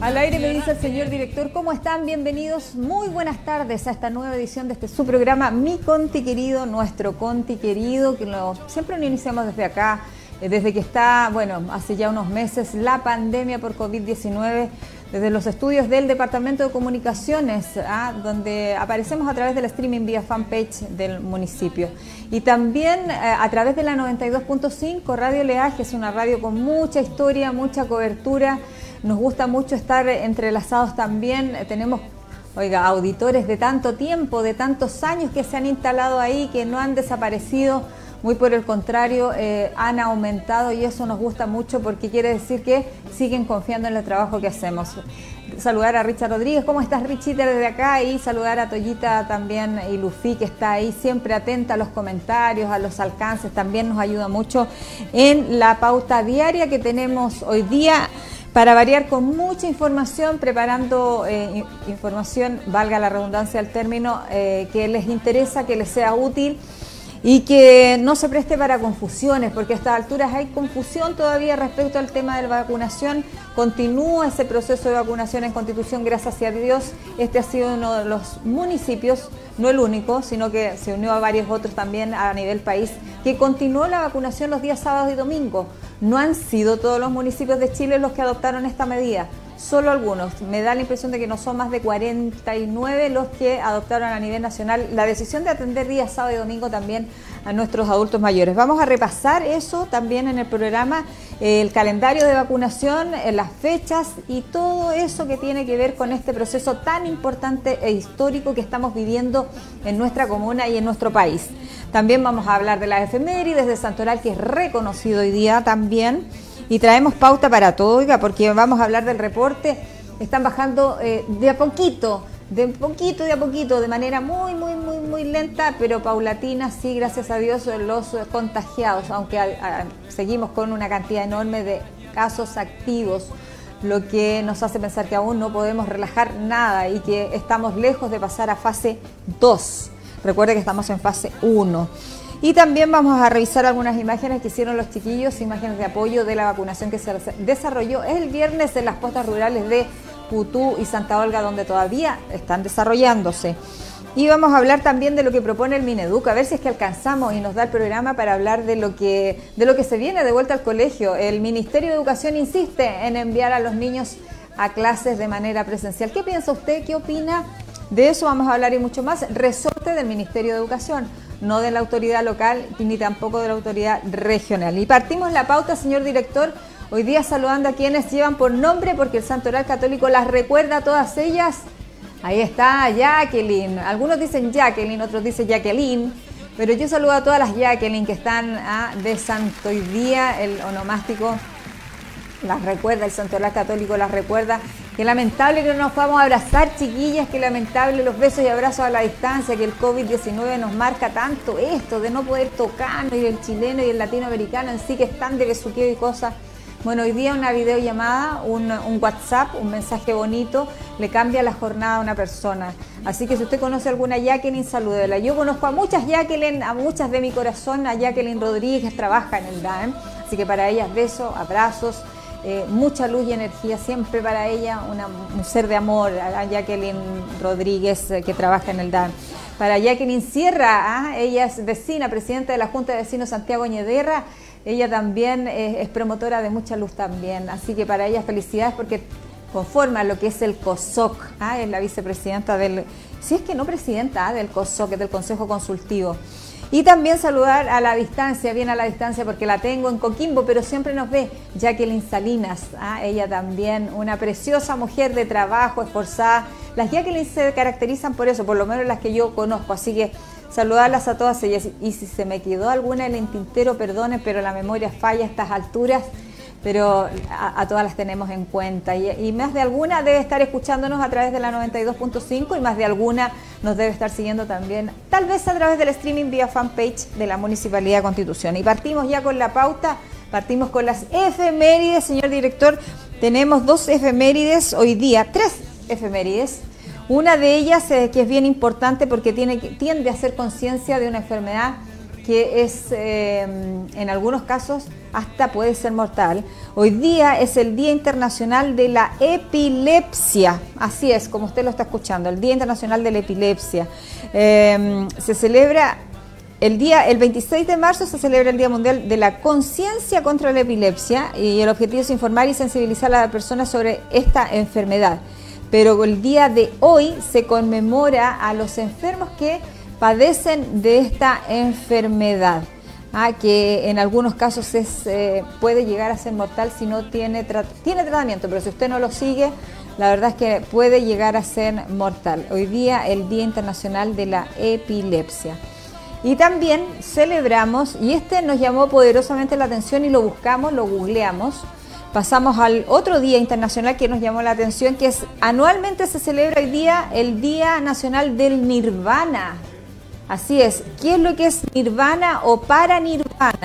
Al aire me dice el señor director, ¿cómo están? Bienvenidos, muy buenas tardes a esta nueva edición de este su programa, Mi Conti Querido, nuestro Conti Querido, que lo, siempre lo iniciamos desde acá, eh, desde que está, bueno, hace ya unos meses, la pandemia por COVID-19, desde los estudios del Departamento de Comunicaciones, ¿ah? donde aparecemos a través del streaming vía fanpage del municipio. Y también eh, a través de la 92.5, Radio Leaje, es una radio con mucha historia, mucha cobertura nos gusta mucho estar entrelazados también. Tenemos, oiga, auditores de tanto tiempo, de tantos años que se han instalado ahí, que no han desaparecido. Muy por el contrario, eh, han aumentado y eso nos gusta mucho porque quiere decir que siguen confiando en el trabajo que hacemos. Saludar a Richard Rodríguez, ¿cómo estás Richita desde acá? Y saludar a Toyita también y Lufi que está ahí siempre atenta a los comentarios, a los alcances, también nos ayuda mucho en la pauta diaria que tenemos hoy día para variar con mucha información, preparando eh, información, valga la redundancia del término, eh, que les interesa, que les sea útil y que no se preste para confusiones, porque a estas alturas hay confusión todavía respecto al tema de la vacunación. Continúa ese proceso de vacunación en Constitución, gracias a Dios. Este ha sido uno de los municipios, no el único, sino que se unió a varios otros también a nivel país, que continuó la vacunación los días sábados y domingos. No han sido todos los municipios de Chile los que adoptaron esta medida solo algunos. Me da la impresión de que no son más de 49 los que adoptaron a nivel nacional la decisión de atender día sábado y domingo también a nuestros adultos mayores. Vamos a repasar eso también en el programa, el calendario de vacunación, eh, las fechas y todo eso que tiene que ver con este proceso tan importante e histórico que estamos viviendo en nuestra comuna y en nuestro país. También vamos a hablar de la efemérides de Santoral, que es reconocido hoy día también y traemos pauta para todo, oiga, porque vamos a hablar del reporte. Están bajando eh, de a poquito, de poquito, de a poquito, de manera muy, muy, muy, muy lenta, pero paulatina, sí, gracias a Dios, los contagiados, aunque seguimos con una cantidad enorme de casos activos lo que nos hace pensar que aún no podemos relajar nada y que estamos lejos de pasar a fase 2. Recuerde que estamos en fase 1. Y también vamos a revisar algunas imágenes que hicieron los chiquillos, imágenes de apoyo de la vacunación que se desarrolló el viernes en las postas rurales de Putú y Santa Olga, donde todavía están desarrollándose. Y vamos a hablar también de lo que propone el Mineduc, a ver si es que alcanzamos y nos da el programa para hablar de lo que, de lo que se viene de vuelta al colegio. El Ministerio de Educación insiste en enviar a los niños a clases de manera presencial. ¿Qué piensa usted? ¿Qué opina? De eso vamos a hablar y mucho más. Resorte del Ministerio de Educación no de la autoridad local ni tampoco de la autoridad regional. Y partimos la pauta, señor director, hoy día saludando a quienes llevan por nombre, porque el Santo Oral Católico las recuerda a todas ellas. Ahí está Jacqueline. Algunos dicen Jacqueline, otros dicen Jacqueline. Pero yo saludo a todas las Jacqueline que están ah, de santo hoy día, el onomástico las recuerda, el Santo Oral Católico las recuerda Qué lamentable que no nos podamos abrazar, chiquillas, qué lamentable los besos y abrazos a la distancia, que el COVID-19 nos marca tanto esto, de no poder tocarnos, y el chileno y el latinoamericano en sí que están de besuqueo y cosas. Bueno, hoy día una videollamada, un, un WhatsApp, un mensaje bonito, le cambia la jornada a una persona. Así que si usted conoce alguna Jacqueline, salúdela. Yo conozco a muchas Jacqueline, a muchas de mi corazón, a Jacqueline Rodríguez, trabaja en el DAEM. Así que para ellas besos, abrazos eh, mucha luz y energía siempre para ella, un ser de amor, a Jacqueline Rodríguez eh, que trabaja en el DAN. Para Jacqueline Sierra, ¿ah? ella es vecina, presidenta de la Junta de Vecinos Santiago Ñederra, ella también es, promotora de mucha luz también, así que para ella felicidades porque conforma lo que es el COSOC, ¿ah? es la vicepresidenta del, si es que no presidenta ¿ah? del COSOC, del Consejo Consultivo. Y también saludar a la distancia, bien a la distancia porque la tengo en Coquimbo, pero siempre nos ve Jacqueline Salinas, ¿ah? ella también, una preciosa mujer de trabajo, esforzada. Las Jacqueline se caracterizan por eso, por lo menos las que yo conozco, así que saludarlas a todas ellas. Y si se me quedó alguna en el tintero, perdone, pero la memoria falla a estas alturas pero a, todas las tenemos en cuenta. Y, más de alguna debe estar escuchándonos a través de la 92.5 y más de alguna nos debe estar siguiendo también, tal vez a través del streaming vía fanpage de la Municipalidad de Constitución. Y partimos ya con la pauta, partimos con las efemérides, señor director. Tenemos dos efemérides hoy día, tres efemérides. Una de ellas eh, que es bien importante porque tiene, tiende a hacer conciencia de una enfermedad que es eh, en algunos casos hasta puede ser mortal. Hoy día es el Día Internacional de la Epilepsia, así es, como usted lo está escuchando, el Día Internacional de la Epilepsia. Eh, se celebra el día, el 26 de marzo se celebra el Día Mundial de la Conciencia contra la Epilepsia y el objetivo es informar y sensibilizar a las personas sobre esta enfermedad. Pero el día de hoy se conmemora a los enfermos que padecen de esta enfermedad, ¿ah? que en algunos casos es, eh, puede llegar a ser mortal si no tiene, tiene tratamiento, pero si usted no lo sigue, la verdad es que puede llegar a ser mortal. Hoy día el Día Internacional de la Epilepsia. Y también celebramos, y este nos llamó poderosamente la atención y lo buscamos, lo googleamos. Pasamos al otro día internacional que nos llamó la atención, que es anualmente se celebra hoy día el Día Nacional del Nirvana. Así es, ¿qué es lo que es Nirvana o para Nirvana?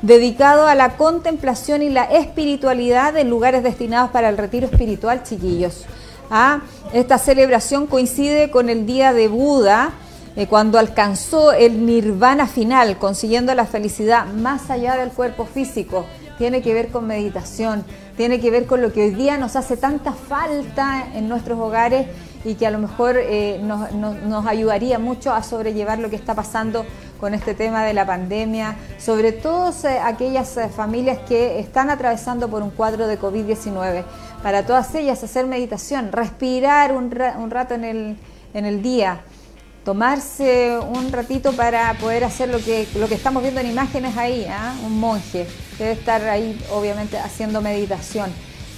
Dedicado a la contemplación y la espiritualidad en lugares destinados para el retiro espiritual, chiquillos. ¿Ah? Esta celebración coincide con el Día de Buda, eh, cuando alcanzó el nirvana final, consiguiendo la felicidad más allá del cuerpo físico. Tiene que ver con meditación, tiene que ver con lo que hoy día nos hace tanta falta en nuestros hogares y que a lo mejor eh, nos, ayudaría mucho a sobrellevar lo que está pasando con este tema de la pandemia, sobre todo eh, aquellas familias que están atravesando por un cuadro de COVID-19. Para todas ellas hacer meditación, respirar un, rato en el, en el día, tomarse un ratito para poder hacer lo que, lo que estamos viendo en imágenes ahí, ¿ah? un monje, debe estar ahí obviamente haciendo meditación,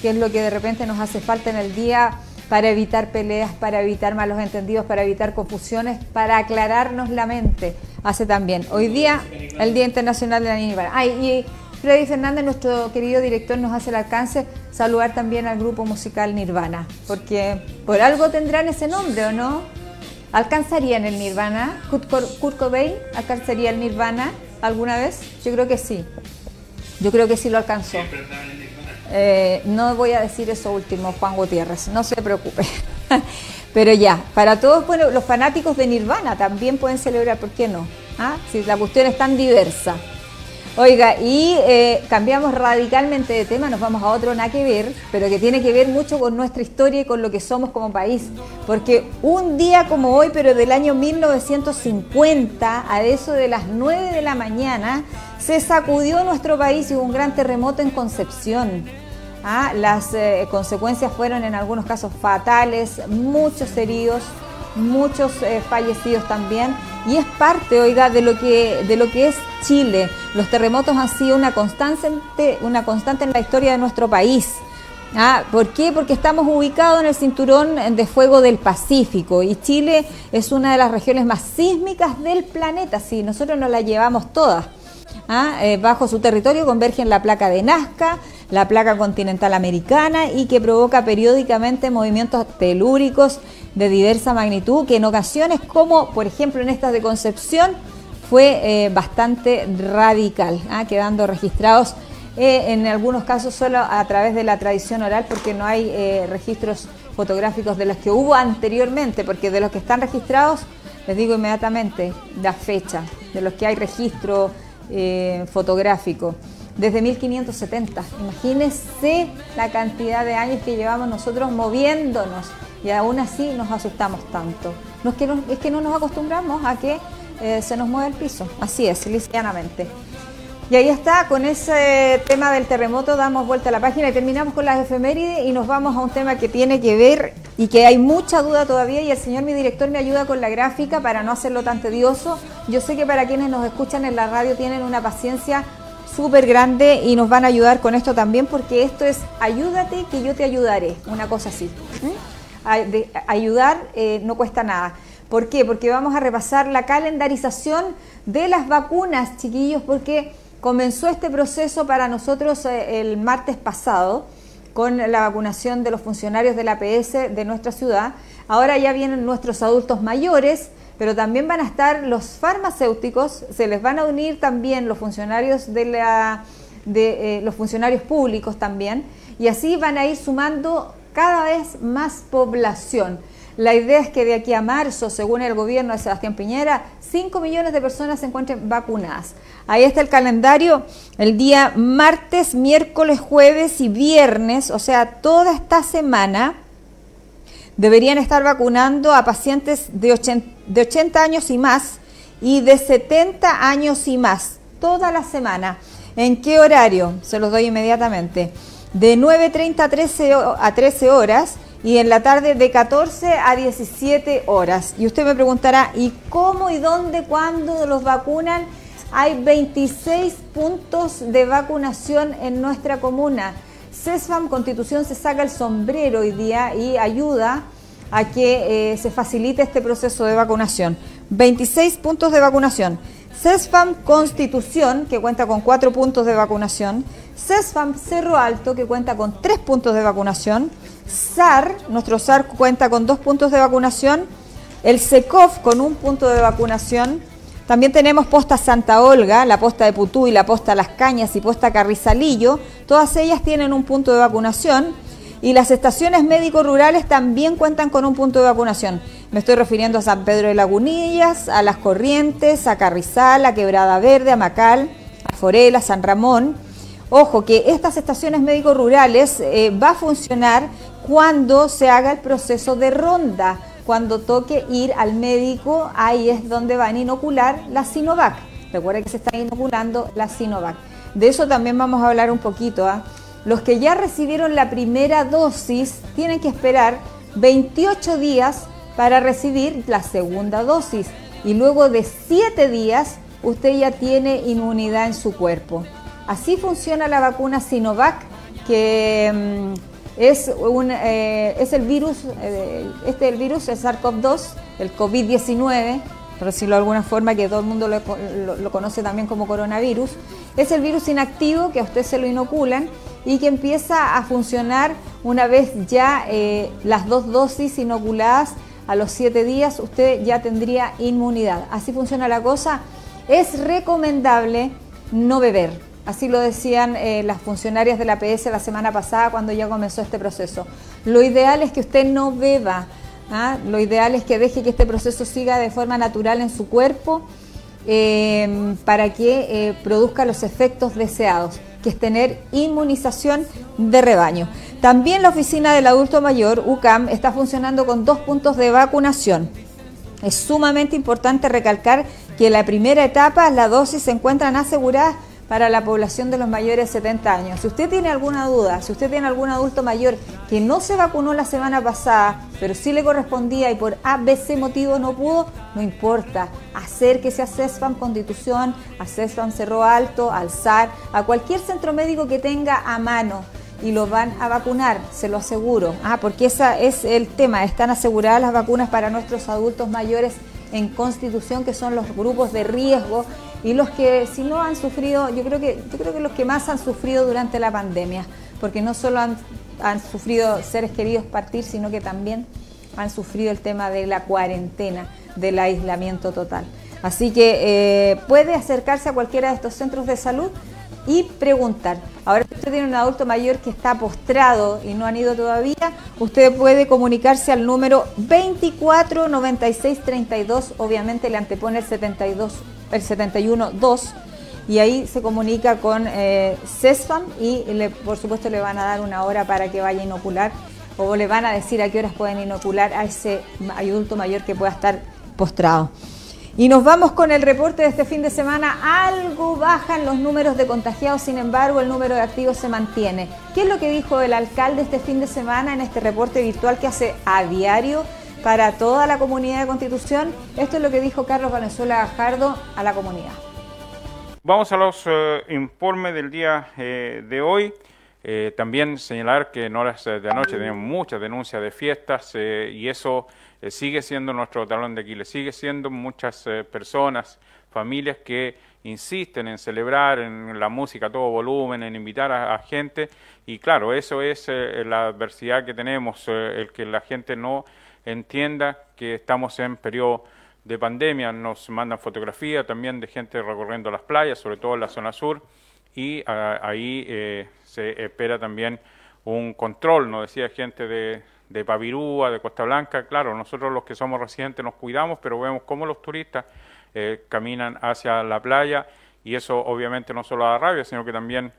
que es lo que de repente nos hace falta en el día para evitar peleas, para evitar malos entendidos, para evitar confusiones, para aclararnos la mente. Hace también. Hoy día, el Día Internacional de la Niña. Ay, y Freddy Fernández, nuestro querido director, nos hace el alcance saludar también al grupo musical Nirvana, porque por algo tendrán ese nombre, ¿o no? ¿Alcanzarían el Nirvana? ¿Kurt Cobain alcanzaría el Nirvana alguna vez? Yo creo que sí. Yo creo que sí lo alcanzó. Eh, no voy a decir eso último, Juan Gutiérrez, no se preocupe. Pero ya, para todos, bueno, los fanáticos de Nirvana también pueden celebrar, ¿por qué no? ¿Ah? Si la cuestión es tan diversa. Oiga, y eh, cambiamos radicalmente de tema, nos vamos a otro nada que ver, pero que tiene que ver mucho con nuestra historia y con lo que somos como país. Porque un día como hoy, pero del año 1950, a eso de las 9 de la mañana, se sacudió nuestro país y hubo un gran terremoto en Concepción. Ah, las eh, consecuencias fueron en algunos casos fatales, muchos heridos, muchos eh, fallecidos también y es parte, oiga, de lo que de lo que es Chile. Los terremotos han sido una constante, una constante en la historia de nuestro país. Ah, ¿Por qué? Porque estamos ubicados en el cinturón de fuego del Pacífico y Chile es una de las regiones más sísmicas del planeta. Sí, nosotros nos la llevamos todas. ¿ah? Eh, bajo su territorio convergen la placa de Nazca, la placa continental americana y que provoca periódicamente movimientos telúricos de diversa magnitud que en ocasiones, como por ejemplo en estas de Concepción, fue eh, bastante radical, ¿ah? quedando registrados eh, en algunos casos solo a través de la tradición oral porque no hay registros fotográficos de los que hubo anteriormente, porque de los que están registrados, les digo inmediatamente la fecha, de los que hay registro eh, fotográfico desde 1570. Imagínense la cantidad de años que llevamos nosotros moviéndonos y aún así nos asustamos tanto. No es, que no, es que no nos acostumbramos a que eh, se nos mueva el piso, así es, lisianamente. Y ahí está, con ese tema del terremoto damos vuelta a la página y terminamos con las efemérides y nos vamos a un tema que tiene que ver y que hay mucha duda todavía y el señor mi director me ayuda con la gráfica para no hacerlo tan tedioso. Yo sé que para quienes nos escuchan en la radio tienen una paciencia súper grande y nos van a ayudar con esto también porque esto es ayúdate que yo te ayudaré, una cosa así. Ayudar eh, no cuesta nada. ¿Por qué? Porque vamos a repasar la calendarización de las vacunas, chiquillos, porque Comenzó este proceso para nosotros eh, el martes pasado con la vacunación de los funcionarios de la APS de nuestra ciudad. Ahora ya vienen nuestros adultos mayores, pero también van a estar los farmacéuticos, se les van a unir también los funcionarios de la eh, los funcionarios públicos también, y así van a ir sumando cada vez más población. La idea es que de aquí a marzo, según el gobierno de Sebastián Piñera, 5 millones de personas se encuentren vacunadas. Ahí está el calendario, el día martes, miércoles, jueves y viernes, o sea, toda esta semana deberían estar vacunando a pacientes de 80, de 80 años y más y de 70 años y más, toda la semana. ¿En qué horario? Se los doy inmediatamente. De 9.30 a 13, a 13 horas y en la tarde de 14 a 17 horas. Y usted me preguntará, ¿y cómo y dónde, cuándo los vacunan? Hay 26 puntos de vacunación en nuestra comuna. CESFAM Constitución se saca el sombrero hoy día y ayuda a que eh, se facilite este proceso de vacunación. 26 puntos de vacunación. CESFAM Constitución, que cuenta con 4 puntos de vacunación. CESFAM Cerro Alto, que cuenta con 3 puntos de vacunación. SAR, nuestro SAR cuenta con 2 puntos de vacunación. El SECOF con un punto de vacunación. También tenemos posta Santa Olga, la posta de Putú y la posta Las Cañas y posta Carrizalillo. Todas ellas tienen un punto de vacunación. Y las estaciones médicos rurales también cuentan con un punto de vacunación. Me estoy refiriendo a San Pedro de Lagunillas, a Las Corrientes, a Carrizal, a Quebrada Verde, a Macal, a Forela, San Ramón. Ojo, que estas estaciones médicos rurales eh, va a funcionar cuando se haga el proceso de ronda, cuando toque ir al médico, ahí es donde van a inocular la Sinovac. Recuerden que se está inoculando la Sinovac. De eso también vamos a hablar un poquito. ¿ah? Los que ya recibieron la primera dosis tienen que esperar 28 días para recibir la segunda dosis y luego de 7 días usted ya tiene inmunidad en su cuerpo. Así funciona la vacuna Sinovac, que mm, eh, es el virus, eh, este el virus, el SARS-CoV-2, el COVID-19, por decirlo de alguna forma, que todo el mundo lo, conoce también como coronavirus, es el virus inactivo que a usted se lo inoculan y que empieza a funcionar una vez ya eh, las dos dosis inoculadas a los siete días, usted ya tendría inmunidad. Así funciona la cosa. Es recomendable no beber. Así lo decían eh, las funcionarias de la PS la semana pasada cuando ya comenzó este proceso. Lo ideal es que usted no beba. ¿ah? Lo ideal es que deje que este proceso siga de forma natural en su cuerpo eh, para que produzca los efectos deseados que es tener inmunización de rebaño. También la oficina del adulto mayor, UCAM, está funcionando con dos puntos de vacunación. Es sumamente importante recalcar que la primera etapa las dosis se encuentran aseguradas para la población de los mayores de 70 años. Si usted tiene alguna duda, si usted tiene algún adulto mayor que no se vacunó la semana pasada, pero sí le correspondía y por ABC motivo no pudo, no importa. Acérquese a CESFAM Constitución, a CESFAM Cerro Alto, al SAR, a cualquier centro médico que tenga a mano y lo van a vacunar, se lo aseguro. Ah, porque ese es el tema, están aseguradas las vacunas para nuestros adultos mayores en Constitución, que son los grupos de riesgo y los que si no han sufrido, yo creo que yo creo que los que más han sufrido durante la pandemia, porque no solo han, sufrido seres queridos partir, sino que también han sufrido el tema de la cuarentena, del aislamiento total. Así que eh, puede acercarse a cualquiera de estos centros de salud y preguntar. Ahora, si usted tiene un adulto mayor que está postrado y no han ido todavía, usted puede comunicarse al número 24 96 32, obviamente le antepone el 72 el 712 y ahí se comunica con eh, CESFAM y por supuesto le van a dar una hora para que vaya a inocular o le van a decir a qué horas pueden inocular a ese adulto mayor que pueda estar postrado. Y nos vamos con el reporte de este fin de semana. Algo bajan los números de contagiados, sin embargo el número de activos se mantiene. ¿Qué es lo que dijo el alcalde este fin de semana en este reporte virtual que hace a diario para toda la comunidad de Constitución. Esto es lo que dijo Carlos Valenzuela Gajardo a la comunidad. Vamos a los eh, informes del día eh, de hoy. Eh, también señalar que en horas de anoche tenemos muchas denuncias de fiestas y eso sigue siendo nuestro talón de Aquiles. Sigue siendo muchas personas, familias que insisten en celebrar en la música a todo volumen, en invitar a, gente. Y claro, eso es la adversidad que tenemos, el que la gente no entienda que estamos en periodo de pandemia. Nos mandan fotografías también de gente recorriendo las playas, sobre todo en la zona sur, y ah, ahí eh, se espera también un control, nos decía gente de, de Pavirúa, de Costa Blanca, claro, nosotros los que somos residentes nos cuidamos, pero vemos cómo los turistas eh, caminan hacia la playa y eso obviamente no solo da rabia, sino que también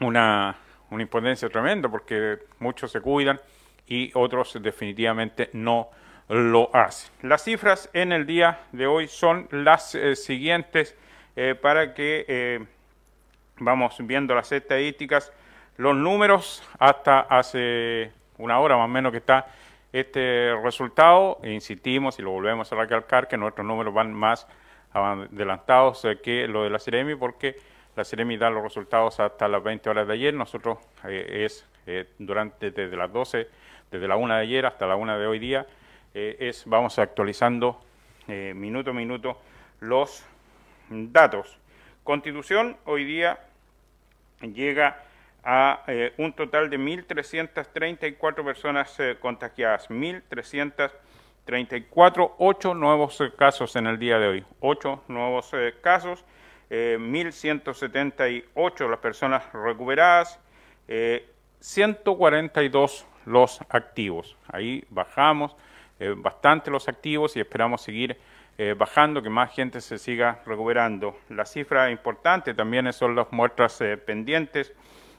una, una impotencia tremenda porque muchos se cuidan y otros definitivamente no lo hacen. Las cifras en el día de hoy son las eh, siguientes eh, para que vamos viendo las estadísticas, los números hasta hace una hora más o menos que está este resultado. Insistimos y lo volvemos a recalcar que nuestros números van más adelantados eh, que lo de la Ceremi porque la Ceremi da los resultados hasta las 20 horas de ayer. Nosotros eh, es eh, durante desde las 12, desde la 1 de ayer hasta la 1 de hoy día, es vamos actualizando minuto a minuto los datos. Constitución hoy día llega a eh, un total de 1.334 personas eh, contagiadas, 1.334, 8 nuevos eh, casos en el día de hoy, 8 nuevos casos, 1.178 las personas recuperadas, 142 los activos. Ahí bajamos bastante los activos y esperamos seguir bajando, que más gente se siga recuperando. La cifra importante también son las muestras pendientes,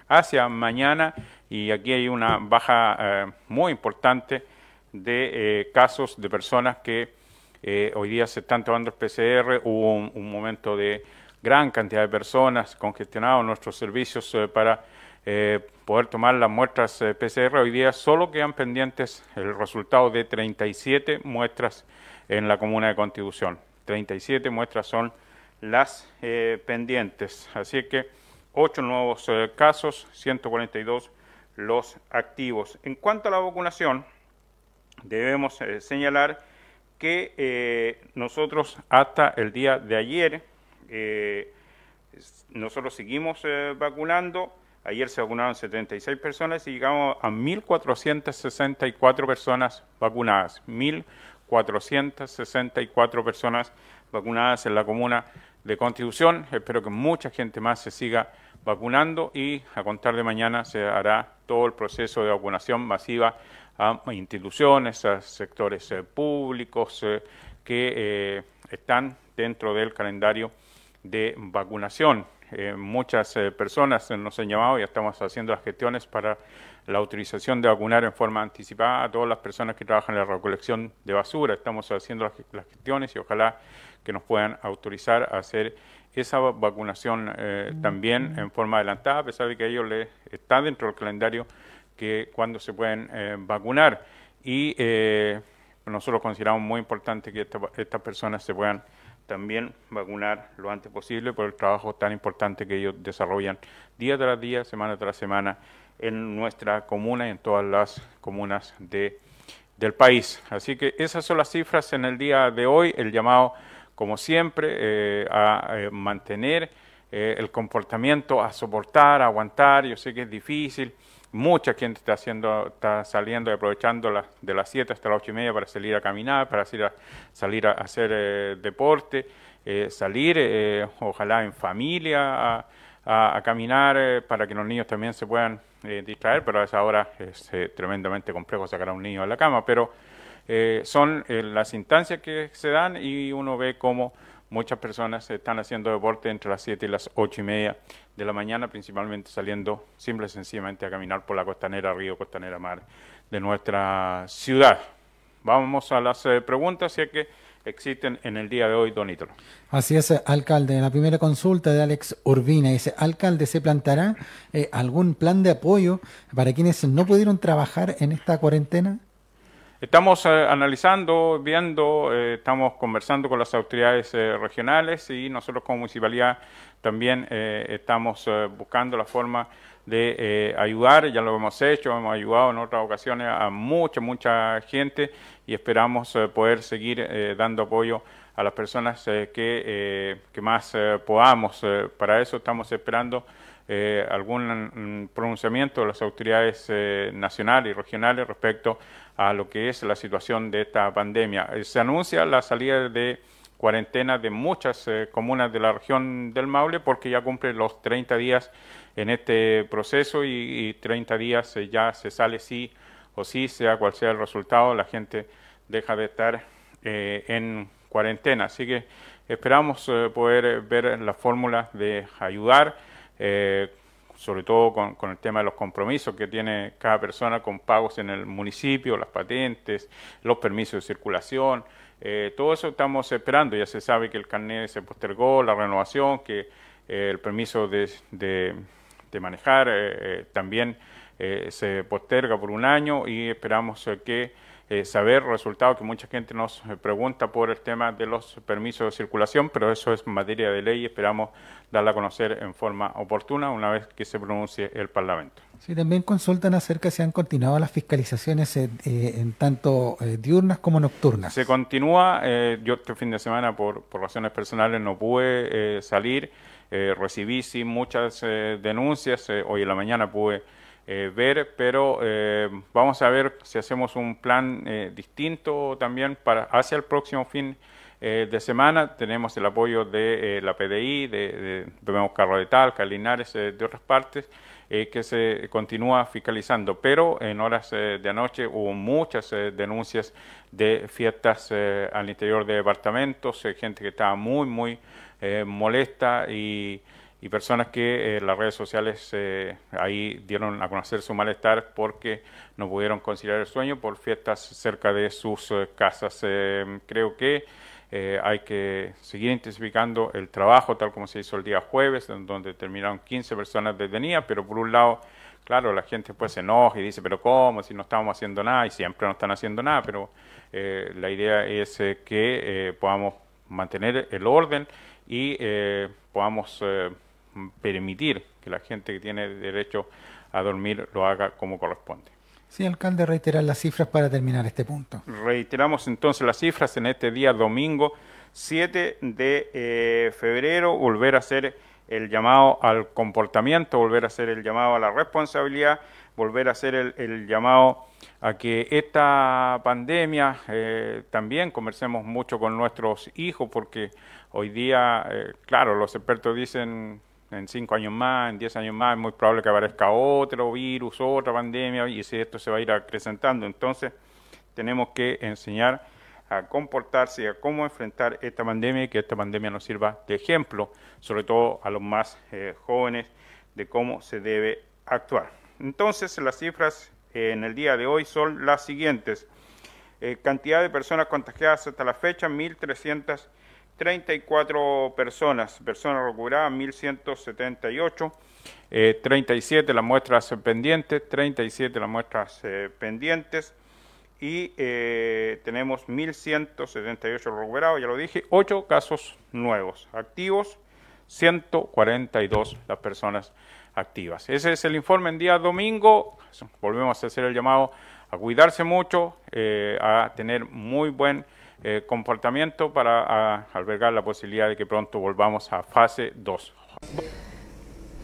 hacia mañana y aquí hay una baja eh, muy importante de eh, casos de personas que eh, hoy día se están tomando el PCR. Hubo un, momento de gran cantidad de personas congestionados nuestros servicios para poder tomar las muestras PCR. Hoy día solo quedan pendientes el resultado de 37 muestras en la comuna de Constitución. 37 muestras son las pendientes. Así que 8 nuevos eh, casos, 142 los activos. En cuanto a la vacunación, debemos eh, señalar que eh, nosotros hasta el día de ayer, nosotros seguimos vacunando. Ayer se vacunaron 76 personas y llegamos a 1.464 personas vacunadas. 1.464 personas vacunadas en la comuna de Constitución. Espero que mucha gente más se siga vacunando y a contar de mañana se hará todo el proceso de vacunación masiva a instituciones, a sectores eh, públicos eh, que eh, están dentro del calendario de vacunación. Muchas personas nos han llamado y estamos haciendo las gestiones para la autorización de vacunar en forma anticipada a todas las personas que trabajan en la recolección de basura. Estamos haciendo las gestiones y ojalá que nos puedan autorizar a hacer esa vacunación eh, también en forma adelantada, a pesar de que ellos les está dentro del calendario que cuando se pueden eh, vacunar. Y eh, nosotros consideramos muy importante que estas personas se puedan también vacunar lo antes posible por el trabajo tan importante que ellos desarrollan día tras día, semana tras semana en nuestra comuna y en todas las comunas de, del país. Así que esas son las cifras en el día de hoy, el llamado como siempre, eh, a eh, mantener eh, el comportamiento, a soportar, a aguantar. Yo sé que es difícil. Mucha gente está haciendo, está saliendo y aprovechando de las 7 hasta las 8 y media para salir a caminar, para salir a, salir a hacer deporte, salir, ojalá en familia, a, a caminar para que los niños también se puedan distraer, pero a esa hora es tremendamente complejo sacar a un niño de la cama. Pero eh, son eh, las instancias que se dan y uno ve cómo muchas personas están haciendo deporte entre las 7 y las 8 y media de la mañana, principalmente saliendo simple y sencillamente a caminar por la costanera río, costanera mar de nuestra ciudad. Vamos a las eh, preguntas, si es que existen en el día de hoy, don Ítalo. Así es, alcalde. La primera consulta de Alex Urbina dice, alcalde, ¿se plantará algún plan de apoyo para quienes no pudieron trabajar en esta cuarentena? Estamos eh, analizando, viendo, eh, estamos conversando con las autoridades eh, regionales y nosotros como municipalidad también estamos buscando la forma de ayudar, ya lo hemos hecho, hemos ayudado en otras ocasiones a mucha, mucha gente y esperamos poder seguir dando apoyo a las personas que, que, más podamos. para eso estamos esperando algún mm, pronunciamiento de las autoridades nacionales y regionales respecto a lo que es la situación de esta pandemia. Eh, se anuncia la salida de cuarentena de muchas eh, comunas de la región del Maule porque ya cumple los 30 días en este proceso y, 30 días eh, ya se sale sí o sí, sea cual sea el resultado, la gente deja de estar en cuarentena. Así que esperamos poder ver la fórmula de ayudar, sobre todo con, con, el tema de los compromisos que tiene cada persona con pagos en el municipio, las patentes, los permisos de circulación. todo eso estamos esperando. Ya se sabe que el carnet se postergó, la renovación, que el permiso de, de, de manejar también se posterga por un año y esperamos que eh, saber resultados que mucha gente nos eh, pregunta por el tema de los permisos de circulación, pero eso es materia de ley y esperamos darla a conocer en forma oportuna una vez que se pronuncie el Parlamento. Sí, también consultan acerca si han continuado las fiscalizaciones eh, en tanto diurnas como nocturnas. Se continúa, yo este fin de semana por, por razones personales no pude salir, recibí sí muchas denuncias, hoy en la mañana pude eh, ver, pero eh, vamos a ver si hacemos un plan eh, distinto también para hacia el próximo fin de semana. Tenemos el apoyo de la PDI, de, de Carro de Talca, Linares, de otras partes, que se continúa fiscalizando, pero en horas de anoche hubo muchas denuncias de fiestas al interior de departamentos, gente que estaba muy, muy molesta y y personas que eh, las redes sociales eh, ahí dieron a conocer su malestar porque no pudieron conciliar el sueño por fiestas cerca de sus eh, casas. creo que hay que seguir intensificando el trabajo tal como se hizo el día jueves, donde terminaron 15 personas detenidas, pero por un lado, claro, la gente pues se enoja y dice, pero ¿cómo? Si no estamos haciendo nada y siempre no están haciendo nada, pero la idea es que podamos mantener el orden y podamos permitir que la gente que tiene derecho a dormir lo haga como corresponde. Sí, alcalde, reiterar las cifras para terminar este punto. Reiteramos entonces las cifras en este día domingo 7 de eh, febrero, volver a hacer el llamado al comportamiento, volver a hacer el llamado a la responsabilidad, volver a hacer el, llamado a que esta pandemia eh, también conversemos mucho con nuestros hijos, porque hoy día, eh, claro, los expertos dicen en cinco años más, en diez años más, es muy probable que aparezca otro virus, otra pandemia, y si esto se va a ir acrecentando. Entonces, tenemos que enseñar a comportarse y a cómo enfrentar esta pandemia y que esta pandemia nos sirva de ejemplo, sobre todo a los más eh, jóvenes, de cómo se debe actuar. Entonces, las cifras eh, en el día de hoy son las siguientes. Eh, cantidad de personas contagiadas hasta la fecha, 1.300 34 personas, personas recuperadas 1178, eh, 37 las muestras pendientes, 37 las muestras pendientes. Y eh, tenemos 1178 recuperados, ya lo dije, 8 casos nuevos, activos 142 las personas activas. Ese es el informe en día domingo, volvemos a hacer el llamado a cuidarse mucho, eh, a tener muy buen eh, comportamiento para albergar la posibilidad de que pronto volvamos a fase 2.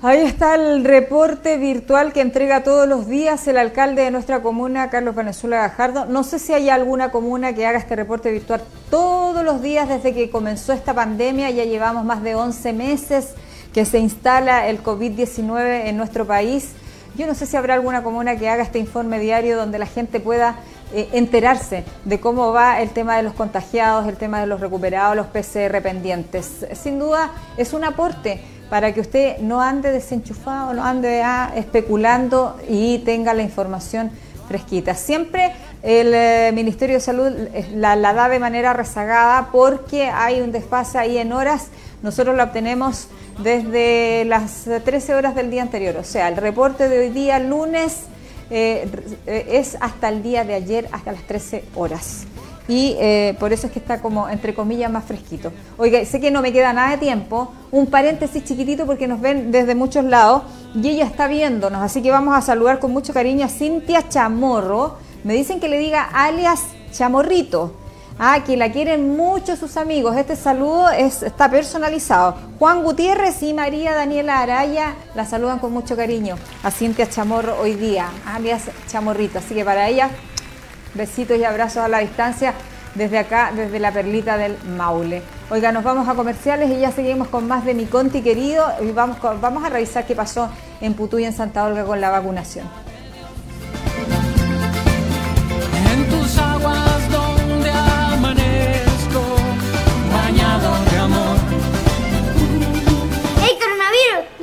Ahí está el reporte virtual que entrega todos los días el alcalde de nuestra comuna, Carlos Venezuela Gajardo. No sé si hay alguna comuna que haga este reporte virtual todos los días desde que comenzó esta pandemia. Ya llevamos más de 11 meses que se instala el COVID-19 en nuestro país. Yo no sé si habrá alguna comuna que haga este informe diario donde la gente pueda eh, enterarse de cómo va el tema de los contagiados, el tema de los recuperados, los PCR pendientes. Sin duda es un aporte para que usted no ande desenchufado, no ande ah, especulando y tenga la información fresquita. Siempre el eh, Ministerio de Salud la, la, da de manera rezagada porque hay un desfase ahí en horas. Nosotros la obtenemos desde las 13 horas del día anterior. O sea, el reporte de hoy día, lunes eh, es hasta el día de ayer, hasta las 13 horas. Y eh, por eso es que está como, entre comillas, más fresquito. Oiga, sé que no me queda nada de tiempo. Un paréntesis chiquitito porque nos ven desde muchos lados y ella está viéndonos. Así que vamos a saludar con mucho cariño a Cintia Chamorro. Me dicen que le diga alias Chamorrito. Ah, que la quieren mucho sus amigos. Este saludo es, está personalizado. Juan Gutiérrez y María Daniela Araya la saludan con mucho cariño a Cintia Chamorro hoy día, alias Chamorrito. Así que para ella, besitos y abrazos a la distancia desde acá, desde la perlita del Maule. Oiga, nos vamos a comerciales y ya seguimos con más de mi Conti querido vamos, vamos a revisar qué pasó en Putuy, en Santa Olga, con la vacunación.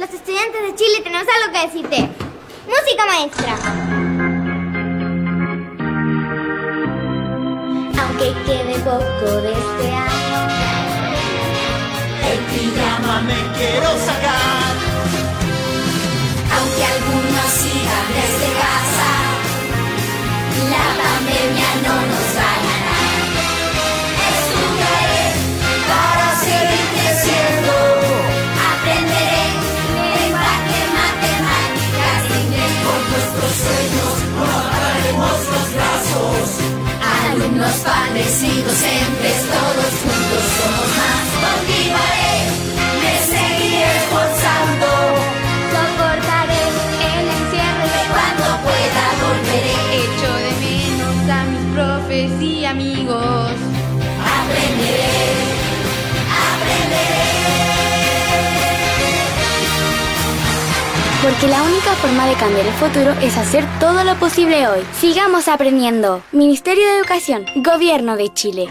los estudiantes de Chile tenemos algo que decirte. Música maestra. Aunque quede poco de este año, el pijama me quiero sacar. Aunque algunos sigan desde casa, la pandemia no nos vale. Alumnos, padres y docentes, todos juntos somos más. Continuaré, me seguiré esforzando. Soportaré el encierro y cuando pueda volveré. Echo de menos a mis profes y amigos. Porque la única forma de cambiar el futuro es hacer todo lo posible hoy. Sigamos aprendiendo. Ministerio de Educación, Gobierno de Chile.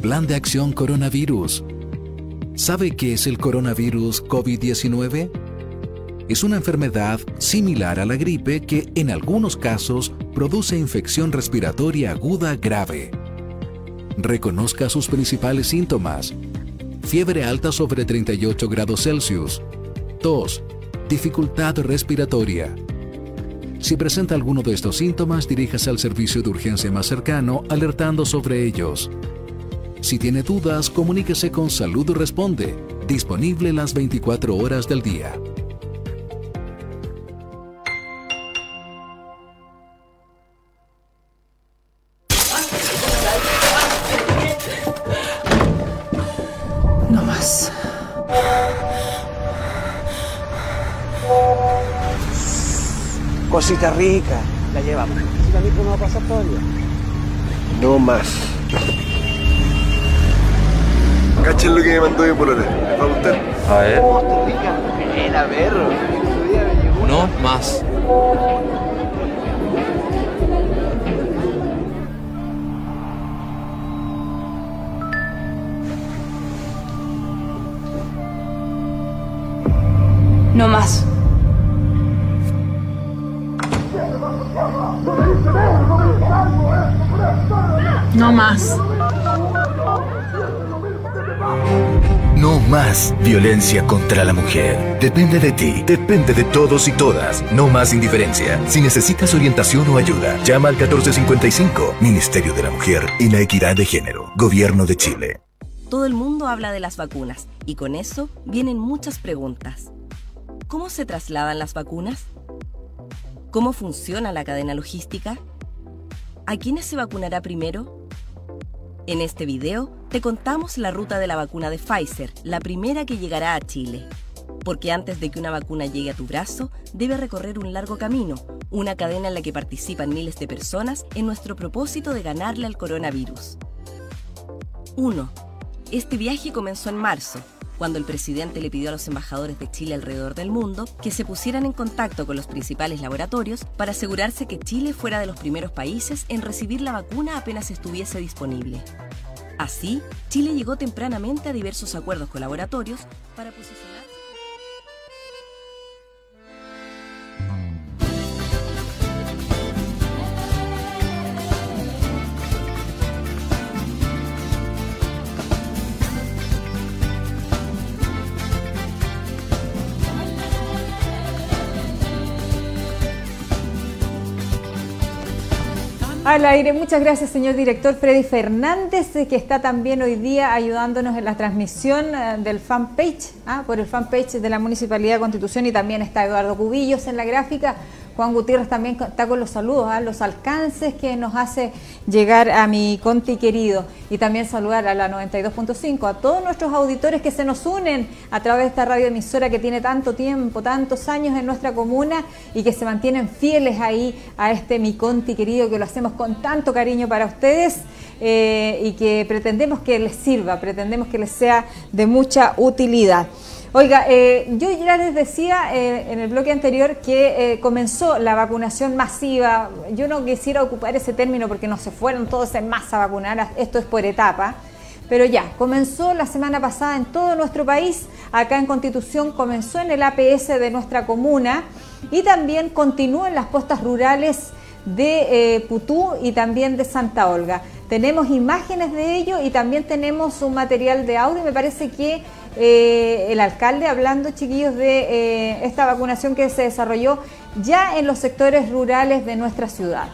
Plan de Acción Coronavirus. ¿Sabe qué es el coronavirus COVID-19? Es una enfermedad similar a la gripe que en algunos casos produce infección respiratoria aguda grave. Reconozca sus principales síntomas. Fiebre alta sobre 38 grados Celsius. Tos. Dificultad respiratoria. Si presenta alguno de estos síntomas, diríjase al servicio de urgencia más cercano alertando sobre ellos. Si tiene dudas, comuníquese con Salud Responde, disponible las 24 horas del día. No más. Cosita rica, la llevamos. Cosita rica no va a pasar todavía. No más. Cachen lo que me mandó mi polola. ¿Les va a gustar? A ver. Costa Rica, buena, perro. No más. No más. No más. No más violencia contra la mujer. Depende de ti, depende de todos y todas. No más indiferencia. Si necesitas orientación o ayuda, llama al 1455, Ministerio de la Mujer y la Equidad de Género, Gobierno de Chile. Todo el mundo habla de las vacunas y con eso vienen muchas preguntas. ¿Cómo se trasladan las vacunas? ¿Cómo funciona la cadena logística? ¿A quiénes se vacunará primero? En este video te contamos la ruta de la vacuna de Pfizer, la primera que llegará a Chile. Porque antes de que una vacuna llegue a tu brazo, debe recorrer un largo camino, una cadena en la que participan miles de personas en nuestro propósito de ganarle al coronavirus. 1. Este viaje comenzó en marzo, cuando el presidente le pidió a los embajadores de Chile alrededor del mundo que se pusieran en contacto con los principales laboratorios para asegurarse que Chile fuera de los primeros países en recibir la vacuna apenas estuviese disponible. Así, Chile llegó tempranamente a diversos acuerdos con laboratorios para posicionar Al aire, muchas gracias señor director Freddy Fernández, eh, que está también hoy día ayudándonos en la transmisión eh, del fanpage, ah, por el fanpage de la Municipalidad de Constitución y también está Eduardo Cubillos en la gráfica. Juan Gutiérrez también está con los saludos, ¿ah? los alcances que nos hace llegar a mi Conti querido. Y también saludar a la 92.5, a todos nuestros auditores que se nos unen a través de esta radioemisora que tiene tanto tiempo, tantos años en nuestra comuna y que se mantienen fieles ahí a este mi Conti querido que lo hacemos con tanto cariño para ustedes. Eh, y que pretendemos que les sirva, pretendemos que les sea de mucha utilidad. Oiga, eh, yo ya les decía eh, en el bloque anterior que eh, comenzó la vacunación masiva. Yo no quisiera ocupar ese término porque no se fueron todos en masa a vacunar, esto es por etapa. Pero ya, comenzó la semana pasada en todo nuestro país, acá en Constitución, comenzó en el APS de nuestra comuna y también continúa en las postas rurales de Putú y también de Santa Olga. Tenemos imágenes de ello y también tenemos un material de audio. Me parece que eh, el alcalde hablando, chiquillos, de eh, esta vacunación que se desarrolló ya en los sectores rurales de nuestra ciudad.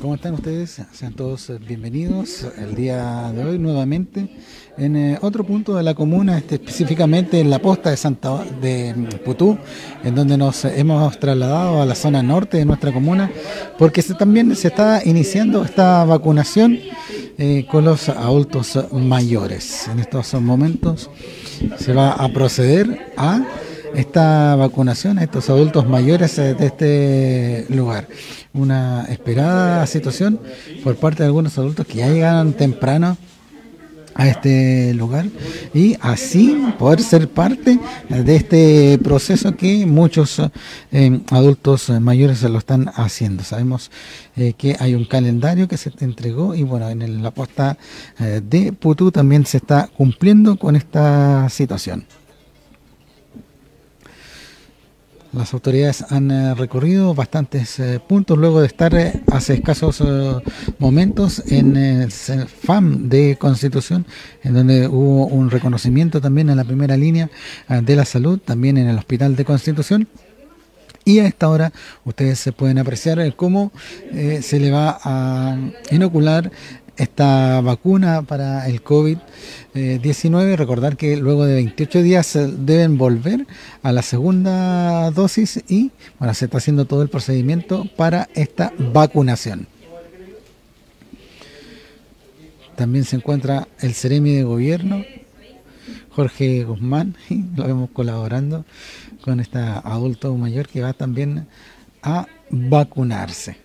¿Cómo están ustedes? Sean todos eh, bienvenidos el día de hoy nuevamente en otro punto de la comuna, este, específicamente en la posta de Santa de Putú, en donde nos hemos trasladado a la zona norte de nuestra comuna, porque también se está iniciando esta vacunación eh, con los adultos mayores. En estos momentos se va a proceder a esta vacunación a estos adultos mayores de este lugar. Una esperada situación por parte de algunos adultos que ya llegan temprano a este lugar y así poder ser parte de este proceso que muchos eh, adultos mayores lo están haciendo. Sabemos eh, que hay un calendario que se entregó y bueno, en la posta eh, de Putú también se está cumpliendo con esta situación. Las autoridades han eh, recorrido bastantes eh, puntos luego de estar eh, hace escasos momentos en el FAM de Constitución, en donde hubo un reconocimiento también en la primera línea de la salud, también en el Hospital de Constitución. Y a esta hora ustedes se pueden apreciar cómo se le va a inocular esta vacuna para el COVID-19. Recordar que luego de 28 días deben volver a la segunda dosis y bueno, se está haciendo todo el procedimiento para esta vacunación. También se encuentra el Ceremi de Gobierno, Jorge Guzmán, y lo vemos colaborando con esta adulto mayor que va también a vacunarse.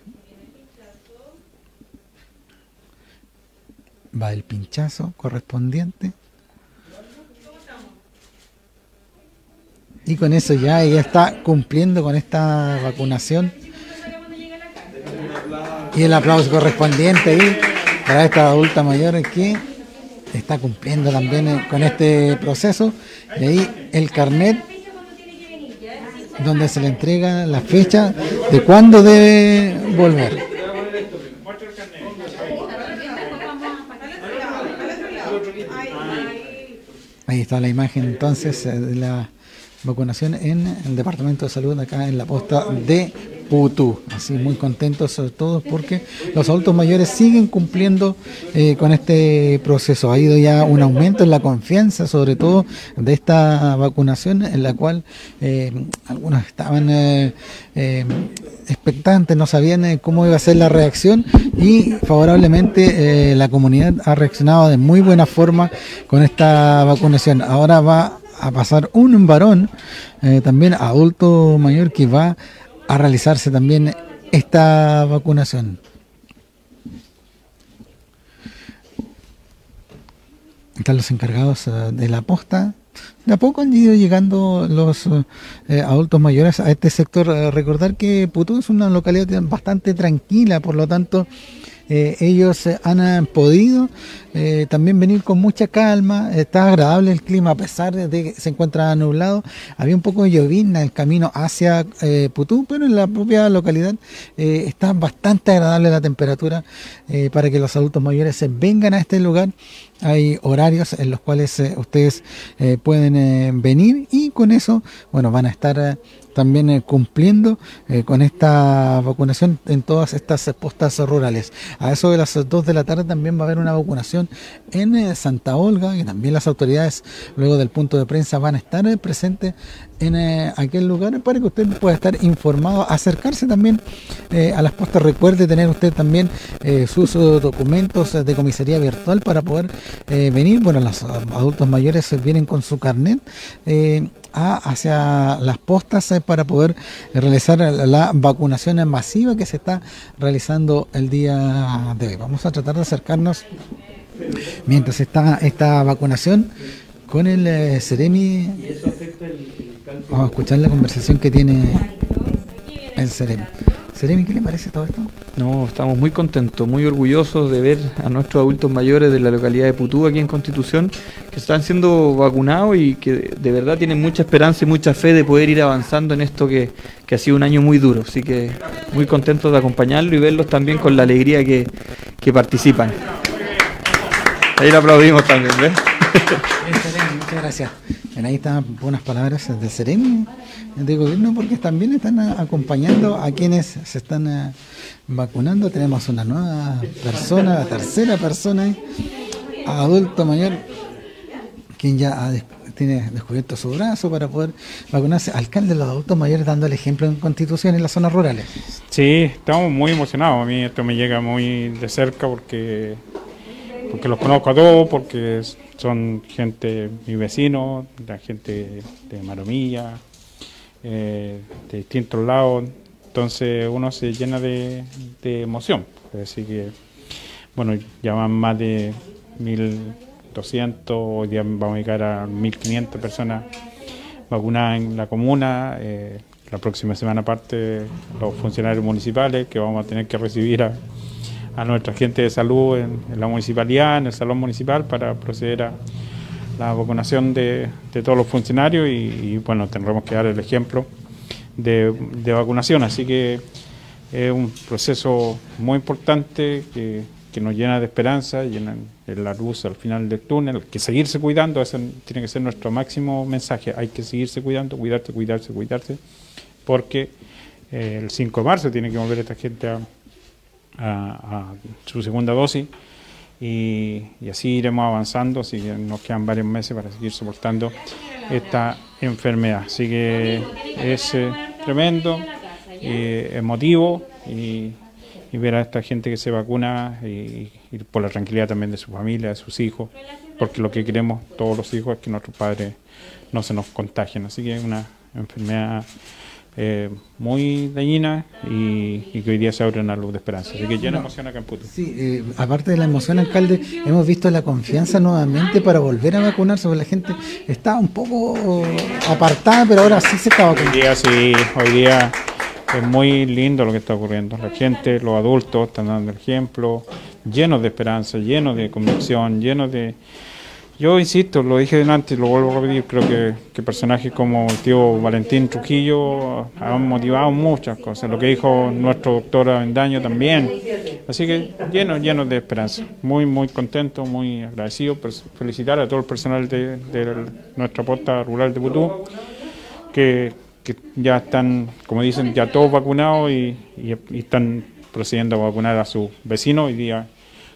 Va el pinchazo correspondiente. Y con eso ya ella está cumpliendo con esta vacunación. Y el aplauso correspondiente ahí para esta adulta mayor que está cumpliendo también con este proceso. Y ahí el carnet donde se le entrega la fecha de cuándo debe volver. Ahí está la imagen entonces eh, de la vacunación en el Departamento de Salud acá en la posta de Putú. Así muy contentos sobre todo porque los adultos mayores siguen cumpliendo eh, con este proceso. Ha ido ya un aumento en la confianza sobre todo de esta vacunación en la cual eh, algunos estaban expectantes, no sabían cómo iba a ser la reacción y favorablemente la comunidad ha reaccionado de muy buena forma con esta vacunación. Ahora va a pasar un varón, eh, también adulto mayor, que va a realizarse también esta vacunación. Están los encargados eh, de la posta. De a poco han ido llegando los eh, adultos mayores a este sector. recordar que Putú es una localidad bastante tranquila, por lo tanto eh, ellos eh, han podido eh, también venir con mucha calma, está agradable el clima a pesar de que se encuentra nublado, había un poco de llovizna el camino hacia Putú, pero en la propia localidad está bastante agradable la temperatura para que los adultos mayores se vengan a este lugar. Hay horarios en los cuales eh, ustedes eh, pueden eh, venir y con eso, bueno, van a estar eh, también eh, cumpliendo eh, con esta vacunación en todas estas postas rurales. A eso de las 2 de la tarde también va a haber una vacunación en eh, Santa Olga y también las autoridades luego del punto de prensa van a estar presentes en aquel lugar para que usted pueda estar informado, acercarse también a las postas. Recuerde tener usted también sus documentos de comisaría virtual para poder venir. Bueno, los adultos mayores vienen con su carnet. A- hacia las postas eh, para poder realizar la, vacunación masiva que se está realizando el día de hoy. Vamos a tratar de acercarnos mientras está esta vacunación con el eh, Ceremi. Vamos a escuchar la conversación que tiene el Ceremi. Ceremi, ¿qué le parece todo esto? No, estamos muy contentos, muy orgullosos de ver a nuestros adultos mayores de la localidad de Putú, aquí en Constitución, que están siendo vacunados y que de verdad tienen mucha esperanza y mucha fe de poder ir avanzando en esto que, que ha sido un año muy duro. Así que muy contentos de acompañarlos y verlos también con la alegría que, que participan. Ahí lo aplaudimos también, ¿ves? Muchas gracias. Bien, ahí están unas palabras del Ceremi de gobierno porque también están acompañando a quienes se están eh, vacunando. Tenemos una nueva persona, la tercera persona, adulto mayor, quien ya tiene descubierto su brazo para poder vacunarse. Alcalde de los adultos mayores dando el ejemplo en Constitución en las zonas rurales. Sí, estamos muy emocionados. A mí esto me llega muy de cerca porque, porque los conozco a todos, porque son gente, mi vecino, la gente de Maromilla, eh, de distintos lados. Entonces uno se llena de, de emoción. Así que, bueno, ya van más de 1.200, hoy día vamos a llegar a 1.500 personas vacunadas en la comuna. eh, la próxima semana aparte los funcionarios municipales que vamos a tener que recibir a, a nuestra gente de salud en, la municipalidad, en el salón municipal, para proceder a la vacunación de, todos los funcionarios y, bueno, tendremos que dar el ejemplo de, vacunación. Así que es un proceso muy importante que, que nos llena de esperanza, llena de la luz al final del túnel, que seguirse cuidando, ese tiene que ser nuestro máximo mensaje, hay que seguirse cuidando, cuidarse, cuidarse, cuidarse, porque eh, el 5 de marzo tiene que volver esta gente a, a- su segunda dosis y, y así iremos avanzando, así que nos quedan varios meses para seguir soportando esta enfermedad. Así que es eh, tremendo, emotivo y, ver a esta gente que se vacuna y, y por la tranquilidad también de su familia, de sus hijos, porque lo que queremos todos los hijos es que nuestros padres no se nos contagien. Así que es una enfermedad eh, muy dañina y, y que hoy día se abre una luz de esperanza. Así que llena No. emoción acá en Puto. Sí, eh, aparte de la emoción, alcalde, hemos visto la confianza nuevamente para volver a vacunarse, porque la gente está un poco apartada, pero ahora sí se está Hoy vacunando. día sí, hoy día es muy lindo lo que está ocurriendo. La gente, los adultos están dando el ejemplo, llenos de esperanza, llenos de convicción, llenos de... Yo insisto, lo dije antes, lo vuelvo a repetir, creo que, que personajes como el tío Valentín Trujillo han motivado muchas cosas, lo que dijo nuestro doctor Avendaño también. Así que llenos, llenos de esperanza. Muy, muy contento, muy agradecido. Felicitar a todo el personal de, de nuestra posta rural de Putú que, que ya están, como dicen, ya todos vacunados y- y están procediendo a vacunar a sus vecinos hoy día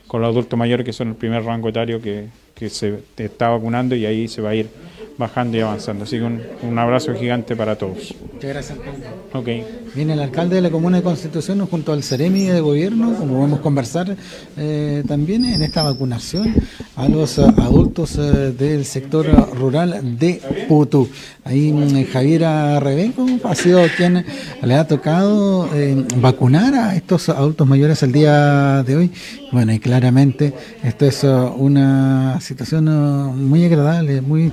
con los adultos mayores que son el primer rango etario que, que se está vacunando y ahí se va a ir bajando y avanzando. Así que un, un abrazo gigante para todos. Muchas gracias, alcalde. Ok. Viene el alcalde de la Comuna de Constitución junto al Ceremi de Gobierno, como vamos a conversar eh, también en esta vacunación a los eh, adultos eh, del sector rural de Putú. Ahí mm, Javiera Rebeco ha sido quien le ha tocado eh, vacunar a estos adultos mayores el día de hoy. Bueno, y claramente esto es una situación muy agradable, muy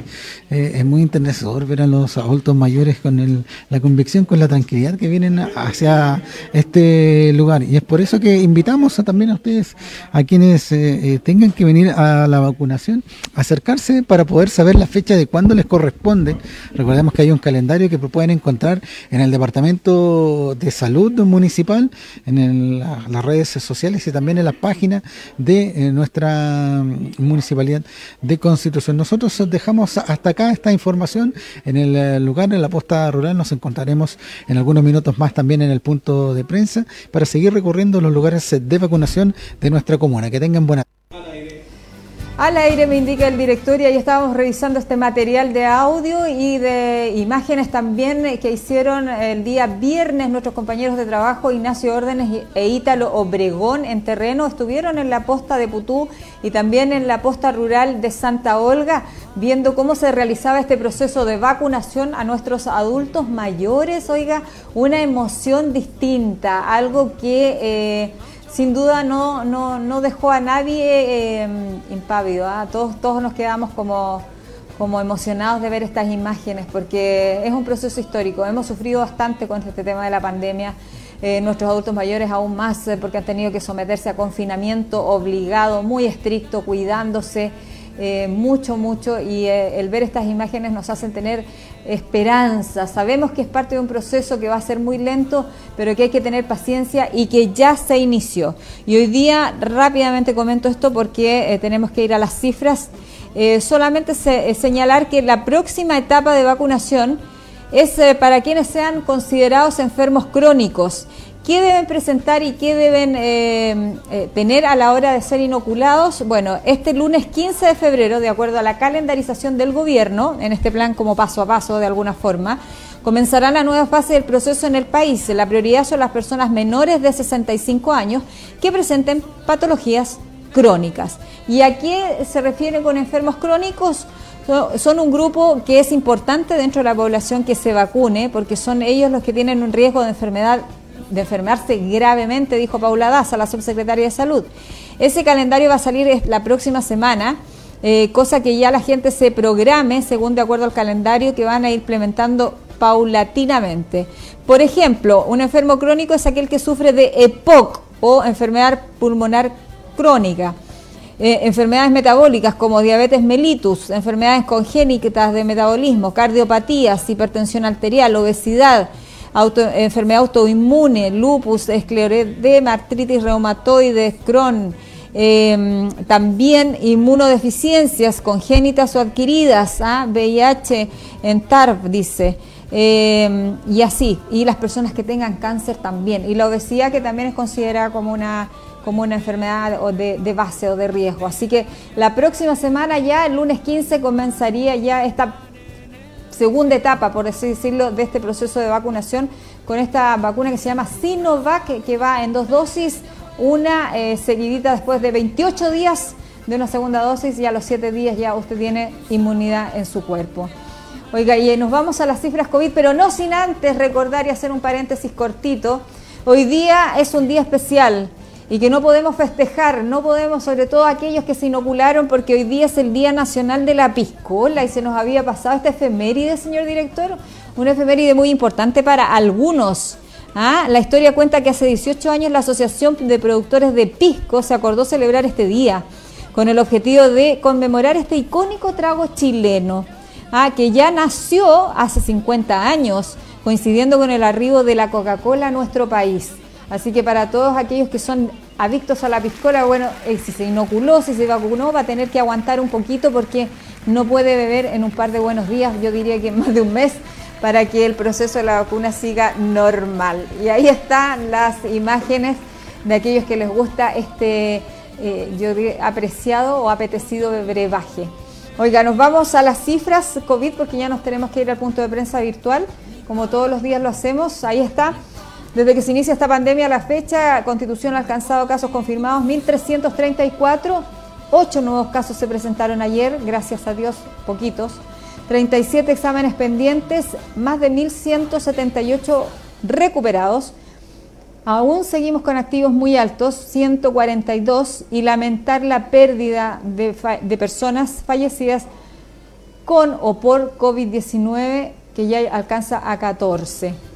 eh, es muy enternecedor ver a los adultos mayores con la convicción, con la tranquilidad que vienen hacia este lugar. Y es por eso que invitamos también a ustedes, a quienes eh, eh, tengan que venir a la vacunación, acercarse para poder saber la fecha de cuándo les corresponde. Recordemos que hay un calendario que pueden encontrar en el Departamento de Salud Municipal, en las redes sociales y también en la página de nuestra mm, municipalidad de Constitución. Nosotros dejamos hasta acá esta información en el lugar, en la posta rural. Nos encontraremos en algunos minutos más también en el punto de prensa para seguir recorriendo los lugares de vacunación de nuestra comuna. Que tengan buena al aire me indica el director y ahí estábamos revisando este material de audio y de imágenes también que hicieron el día viernes nuestros compañeros de trabajo Ignacio Órdenes e Ítalo Obregón en terreno. Estuvieron en la posta de Putú y también en la posta rural de Santa Olga viendo cómo se realizaba este proceso de vacunación a nuestros adultos mayores. Oiga, una emoción distinta, algo que... Eh, sin duda no, no, dejó a nadie eh, impávido. ¿ah? Todos, todos nos quedamos como, como emocionados de ver estas imágenes porque es un proceso histórico. Hemos sufrido bastante con este tema de la pandemia. Eh, nuestros adultos mayores aún más eh, porque han tenido que someterse a confinamiento obligado, muy estricto, cuidándose. mucho, mucho, y el ver estas imágenes nos hacen tener esperanza. Sabemos que es parte de un proceso que va a ser muy lento, pero que hay que tener paciencia y que ya se inició. Y hoy día rápidamente comento esto porque eh, tenemos que ir a las cifras. Eh, solamente eh, señalar que la próxima etapa de vacunación es para quienes sean considerados enfermos crónicos ¿Qué deben presentar y qué deben eh, eh, tener a la hora de ser inoculados? Bueno, este lunes 15 de febrero, de acuerdo a la calendarización del gobierno, en este plan como paso a paso de alguna forma, comenzará la nueva fase del proceso en el país. La prioridad son las personas menores de 65 años que presenten patologías crónicas. ¿Y a qué se refiere con enfermos crónicos? son un grupo que es importante dentro de la población que se vacune, porque son ellos los que tienen un riesgo de enfermedad de enfermarse gravemente, dijo Paula Daza, la subsecretaria de Salud. Ese calendario va a salir la próxima semana, eh, cosa que ya la gente se programe según de acuerdo al calendario que van a ir implementando paulatinamente. Por ejemplo, un enfermo crónico es aquel que sufre de EPOC o enfermedad pulmonar crónica. Eh, enfermedades metabólicas como diabetes mellitus, enfermedades congénitas de metabolismo, cardiopatías, hipertensión arterial, obesidad, enfermedad autoinmune, lupus, escleroderma, artritis reumatoide, Crohn, em, también inmunodeficiencias congénitas o adquiridas, VIH ¿ah? en TARP, dice. Em, y así, y las personas que tengan cáncer también. Y la obesidad que también es considerada como una, como una enfermedad de, de, base o de riesgo. Así que la próxima semana ya, el lunes 15, comenzaría ya esta segunda etapa, por así decirlo, de este proceso de vacunación con esta vacuna que se llama Sinovac, que va en dos dosis, una eh, seguidita después de 28 días de una segunda dosis y a los 7 días ya usted tiene inmunidad en su cuerpo. Oiga, y nos vamos a las cifras COVID, pero no sin antes recordar y hacer un paréntesis cortito. Hoy día es un día especial y que no podemos festejar, no podemos, sobre todo aquellos que se inocularon, porque hoy día es el Día Nacional de la Piscola y se nos había pasado esta efeméride, señor director, una efeméride muy importante para algunos. ¿ah? La historia cuenta que hace 18 años la Asociación de Productores de Pisco se acordó celebrar este día con el objetivo de conmemorar este icónico trago chileno, ¿ah? que ya nació hace 50 años, coincidiendo con el arribo de la Coca-Cola a nuestro país. Así que para todos aquellos que son adictos a la piscola, bueno, eh, si se inoculó, si se vacunó, va a tener que aguantar un poquito porque no puede beber en un par de buenos días, yo diría que en más de un mes, para que el proceso de la vacuna siga normal. Y ahí están las imágenes de aquellos que les gusta este, eh, yo diría, apreciado o apetecido brebaje. Oiga, nos vamos a las cifras COVID porque ya nos tenemos que ir al punto de prensa virtual, como todos los días lo hacemos. Ahí está. Desde que se inicia esta pandemia a la fecha, Constitución ha alcanzado casos confirmados 1.334, 8 nuevos casos se presentaron ayer, gracias a Dios, poquitos, 37 exámenes pendientes, más de 1.178 recuperados. Aún seguimos con activos muy altos, 142, y lamentar la pérdida de, de personas fallecidas con o por COVID-19, que ya alcanza a 14.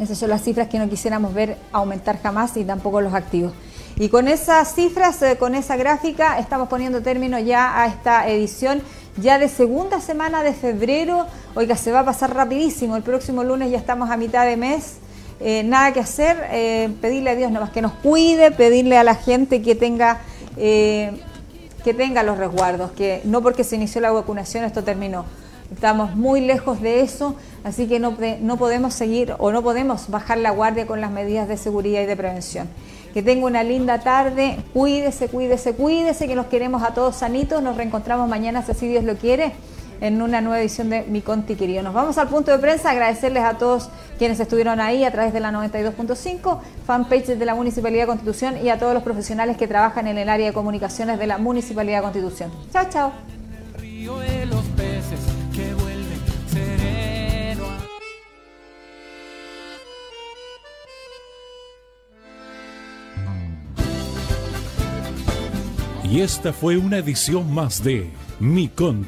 Esas son las cifras que no quisiéramos ver aumentar jamás y tampoco los activos. Y con esas cifras, eh, con esa gráfica, estamos poniendo término ya a esta edición ya de segunda semana de febrero. Oiga, se va a pasar rapidísimo. El próximo lunes ya estamos a mitad de mes. Eh, nada que hacer, eh, pedirle a Dios nada más que nos cuide, pedirle a la gente que tenga que tenga los resguardos, que no porque se inició la vacunación esto terminó. Estamos muy lejos de eso, así que no, podemos seguir o no podemos bajar la guardia con las medidas de seguridad y de prevención. Que tenga una linda tarde, cuídese, cuídese, cuídese, que nos queremos a todos sanitos. Nos reencontramos mañana, si Dios lo quiere, en una nueva edición de Mi Conti Querido. Nos vamos al punto de prensa, agradecerles a todos quienes estuvieron ahí a través de la 92.5, fanpage de la Municipalidad de Constitución y a todos los profesionales que trabajan en el área de comunicaciones de la Municipalidad de Constitución. Chao, chao. Y esta fue una edición más de Mi Conti.